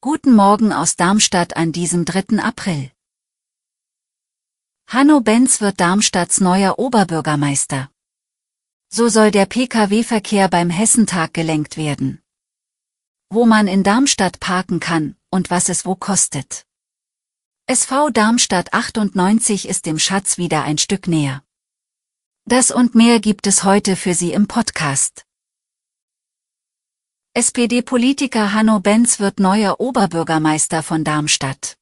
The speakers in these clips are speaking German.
Guten Morgen aus Darmstadt an diesem 3. April. Hanno Benz wird Darmstadts neuer Oberbürgermeister. So soll der Pkw-Verkehr beim Hessentag gelenkt werden. Wo man in Darmstadt parken kann und was es wo kostet. SV Darmstadt 98 ist dem Schatz wieder ein Stück näher. Das und mehr gibt es heute für Sie im Podcast. SPD-Politiker Hanno Benz wird neuer Oberbürgermeister von Darmstadt.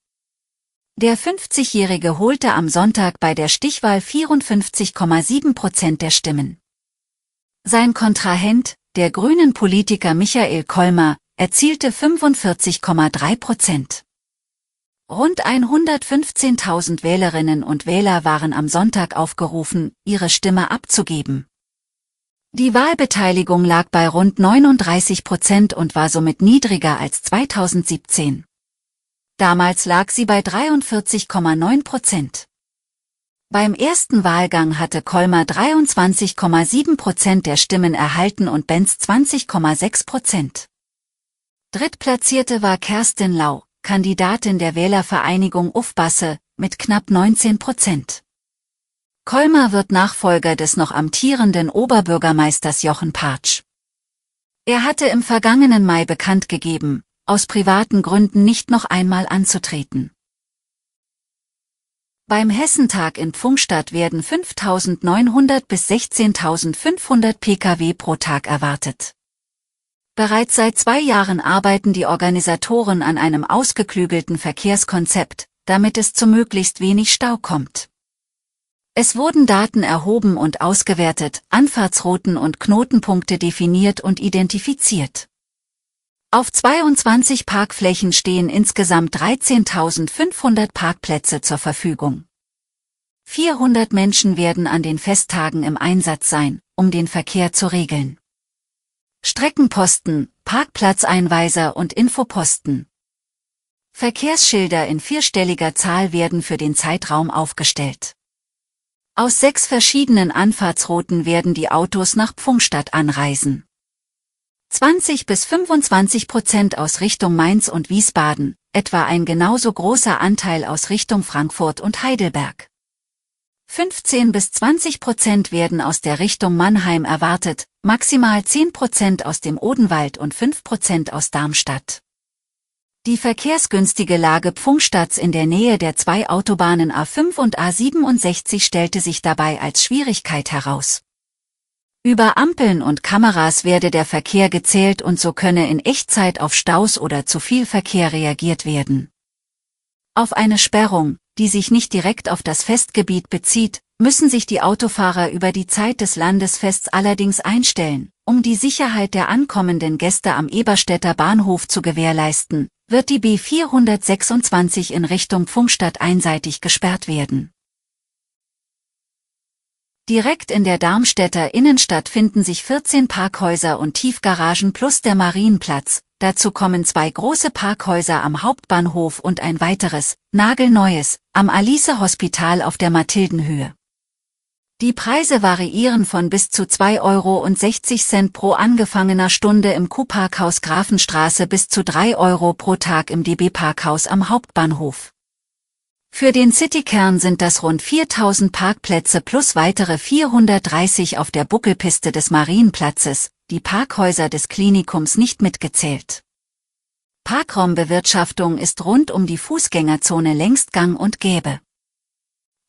Der 50-Jährige holte am Sonntag bei der Stichwahl 54,7 Prozent der Stimmen. Sein Kontrahent, der grünen Politiker Michael Kolmer, erzielte 45,3 Prozent. Rund 115.000 Wählerinnen und Wähler waren am Sonntag aufgerufen, ihre Stimme abzugeben. Die Wahlbeteiligung lag bei rund 39 Prozent und war somit niedriger als 2017. Damals lag sie bei 43,9 Prozent. Beim ersten Wahlgang hatte Kolmer 23,7 Prozent der Stimmen erhalten und Benz 20,6 Prozent. Drittplatzierte war Kerstin Lau, Kandidatin der Wählervereinigung Ufbasse, mit knapp 19 Prozent. Kolmer wird Nachfolger des noch amtierenden Oberbürgermeisters Jochen Patsch. Er hatte im vergangenen Mai bekannt gegeben, aus privaten Gründen nicht noch einmal anzutreten. Beim Hessentag in Pfungstadt werden 5.900 bis 16.500 Pkw pro Tag erwartet. Bereits seit zwei Jahren arbeiten die Organisatoren an einem ausgeklügelten Verkehrskonzept, damit es zu möglichst wenig Stau kommt. Es wurden Daten erhoben und ausgewertet, Anfahrtsrouten und Knotenpunkte definiert und identifiziert. Auf 22 Parkflächen stehen insgesamt 13.500 Parkplätze zur Verfügung. 400 Menschen werden an den Festtagen im Einsatz sein, um den Verkehr zu regeln. Streckenposten, Parkplatzeinweiser und Infoposten. Verkehrsschilder in vierstelliger Zahl werden für den Zeitraum aufgestellt. Aus sechs verschiedenen Anfahrtsrouten werden die Autos nach Pfungstadt anreisen. 20 bis 25 Prozent aus Richtung Mainz und Wiesbaden, etwa ein genauso großer Anteil aus Richtung Frankfurt und Heidelberg. 15 bis 20 Prozent werden aus der Richtung Mannheim erwartet, maximal 10 Prozent aus dem Odenwald und 5 Prozent aus Darmstadt. Die verkehrsgünstige Lage Pfungstadts in der Nähe der zwei Autobahnen A5 und A67 stellte sich dabei als Schwierigkeit heraus. Über Ampeln und Kameras werde der Verkehr gezählt und so könne in Echtzeit auf Staus oder zu viel Verkehr reagiert werden. Auf eine Sperrung, die sich nicht direkt auf das Festgebiet bezieht, müssen sich die Autofahrer über die Zeit des Landesfests allerdings einstellen. Um die Sicherheit der ankommenden Gäste am Eberstädter Bahnhof zu gewährleisten, wird die B426 in Richtung Pfungstadt einseitig gesperrt werden. Direkt in der Darmstädter Innenstadt finden sich 14 Parkhäuser und Tiefgaragen plus der Marienplatz, Dazu kommen zwei große Parkhäuser am Hauptbahnhof und ein weiteres, nagelneues, am Alice Hospital auf der Mathildenhöhe. Die Preise variieren von bis zu 2,60 Euro pro angefangener Stunde im Q-Parkhaus Grafenstraße bis zu 3 Euro pro Tag im DB-Parkhaus am Hauptbahnhof. Für den Citykern sind das rund 4000 Parkplätze plus weitere 430 auf der Buckelpiste des Marienplatzes, die Parkhäuser des Klinikums nicht mitgezählt. Parkraumbewirtschaftung ist rund um die Fußgängerzone längst gang und gäbe.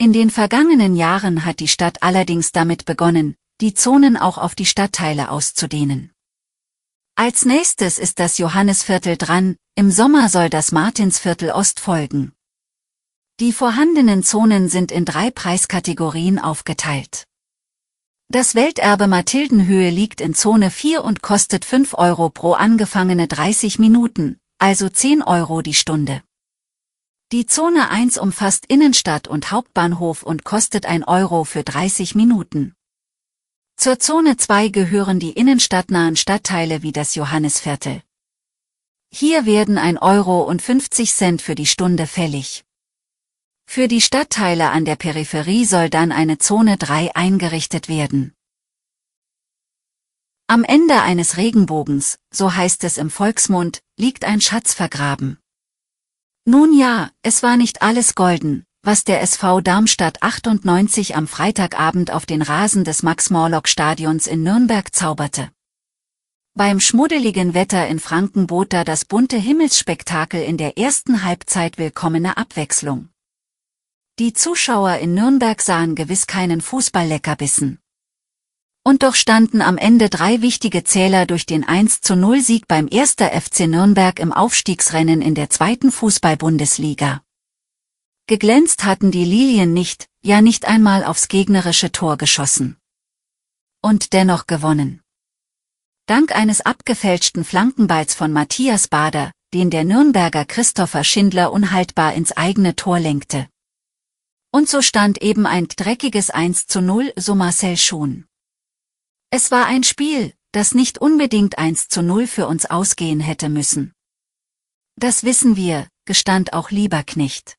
In den vergangenen Jahren hat die Stadt allerdings damit begonnen, die Zonen auch auf die Stadtteile auszudehnen. Als nächstes ist das Johannesviertel dran, im Sommer soll das Martinsviertel Ost folgen. Die vorhandenen Zonen sind in drei Preiskategorien aufgeteilt. Das Welterbe Mathildenhöhe liegt in Zone 4 und kostet 5 Euro pro angefangene 30 Minuten, also 10 Euro die Stunde. Die Zone 1 umfasst Innenstadt und Hauptbahnhof und kostet 1 Euro für 30 Minuten. Zur Zone 2 gehören die innenstadtnahen Stadtteile wie das Johannisviertel. Hier werden 1 Euro und 50 Cent für die Stunde fällig. Für die Stadtteile an der Peripherie soll dann eine Zone 3 eingerichtet werden. Am Ende eines Regenbogens, so heißt es im Volksmund, liegt ein Schatz vergraben. Nun ja, es war nicht alles golden, was der SV Darmstadt 98 am Freitagabend auf den Rasen des Max-Morlock-Stadions in Nürnberg zauberte. Beim schmuddeligen Wetter in Franken bot da das bunte Himmelsspektakel in der ersten Halbzeit willkommene Abwechslung. Die Zuschauer in Nürnberg sahen gewiss keinen Fußball-Leckerbissen. Und doch standen am Ende drei wichtige Zähler durch den 1 zu 0 Sieg beim 1. FC Nürnberg im Aufstiegsrennen in der zweiten Fußball-Bundesliga. Geglänzt hatten die Lilien nicht, ja nicht einmal aufs gegnerische Tor geschossen. Und dennoch gewonnen. Dank eines abgefälschten Flankenballs von Matthias Bader, den der Nürnberger Christopher Schindler unhaltbar ins eigene Tor lenkte. Und so stand eben ein dreckiges 1 zu 0, so Marcel schon. Es war ein Spiel, das nicht unbedingt 1 zu 0 für uns ausgehen hätte müssen. Das wissen wir, gestand auch Lieberknecht.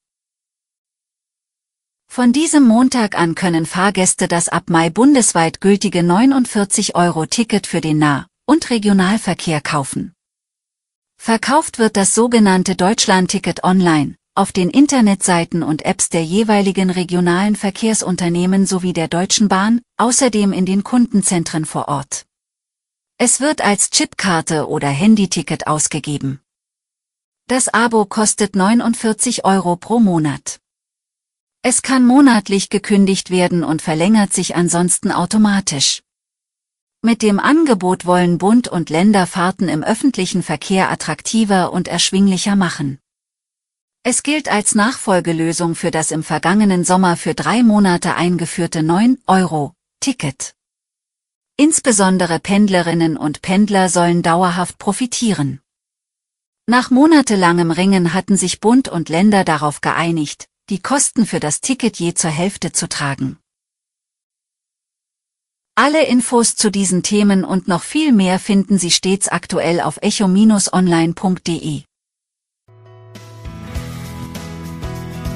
Von diesem Montag an können Fahrgäste das ab Mai bundesweit gültige 49-Euro-Ticket für den Nah- und Regionalverkehr kaufen. Verkauft wird das sogenannte Deutschland-Ticket online, auf den Internetseiten und Apps der jeweiligen regionalen Verkehrsunternehmen sowie der Deutschen Bahn, außerdem in den Kundenzentren vor Ort. Es wird als Chipkarte oder Handyticket ausgegeben. Das Abo kostet 49 Euro pro Monat. Es kann monatlich gekündigt werden und verlängert sich ansonsten automatisch. Mit dem Angebot wollen Bund und Länder Fahrten im öffentlichen Verkehr attraktiver und erschwinglicher machen. Es gilt als Nachfolgelösung für das im vergangenen Sommer für drei Monate eingeführte 9-Euro-Ticket. Insbesondere Pendlerinnen und Pendler sollen dauerhaft profitieren. Nach monatelangem Ringen hatten sich Bund und Länder darauf geeinigt, die Kosten für das Ticket je zur Hälfte zu tragen. Alle Infos zu diesen Themen und noch viel mehr finden Sie stets aktuell auf echo-online.de.